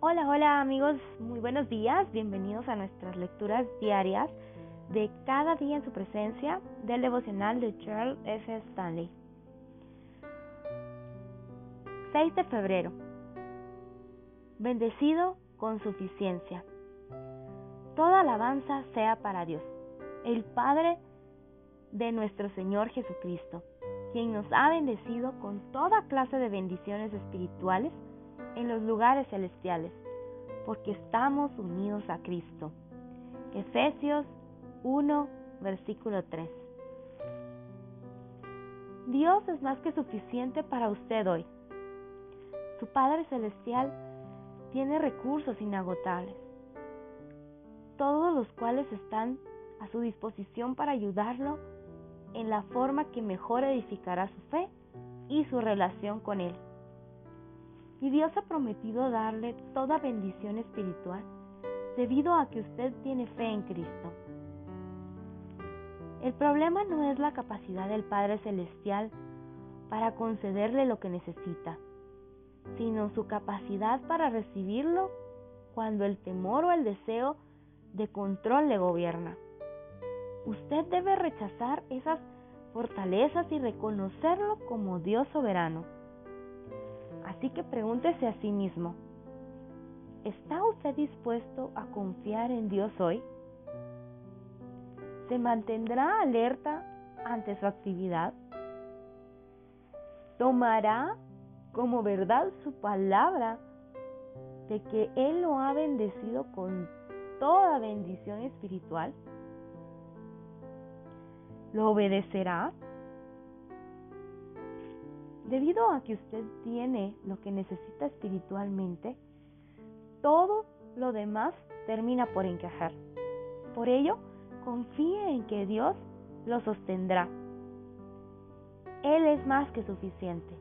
Hola, hola amigos, muy buenos días, bienvenidos a nuestras lecturas diarias de cada día en su presencia del devocional de Charles F. Stanley. 6 de febrero. Bendecido con suficiencia. Toda alabanza sea para Dios, el Padre de nuestro Señor Jesucristo, quien nos ha bendecido con toda clase de bendiciones espirituales en los lugares celestiales, porque estamos unidos a Cristo. Efesios 1, versículo 3. Dios es más que suficiente para usted hoy. Su Padre Celestial tiene recursos inagotables, todos los cuales están a su disposición para ayudarlo en la forma que mejor edificará su fe y su relación con Él. Y Dios ha prometido darle toda bendición espiritual debido a que usted tiene fe en Cristo. El problema no es la capacidad del Padre Celestial para concederle lo que necesita, sino su capacidad para recibirlo cuando el temor o el deseo de control le gobierna. Usted debe rechazar esas fortalezas y reconocerlo como Dios soberano. Así que pregúntese a sí mismo, ¿está usted dispuesto a confiar en Dios hoy? ¿Se mantendrá alerta ante su actividad? ¿Tomará como verdad su palabra de que Él lo ha bendecido con toda bendición espiritual? ¿Lo obedecerá? Debido a que usted tiene lo que necesita espiritualmente, todo lo demás termina por encajar. Por ello, confíe en que Dios lo sostendrá. Él es más que suficiente.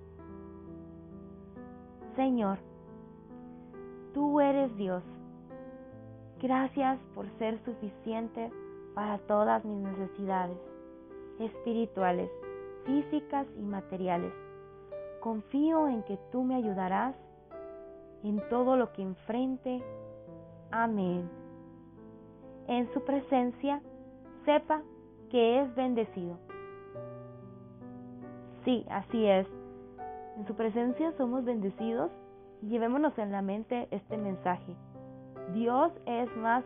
Señor, tú eres Dios. Gracias por ser suficiente para todas mis necesidades espirituales, físicas y materiales. Confío en que tú me ayudarás en todo lo que enfrente. Amén. En su presencia, sepa que es bendecido. Sí, así es. En su presencia somos bendecidos llevémonos en la mente este mensaje. Dios es más,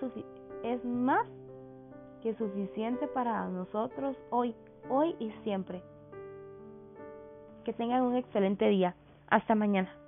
es más que suficiente para nosotros hoy, hoy y siempre. Que tengan un excelente día. Hasta mañana.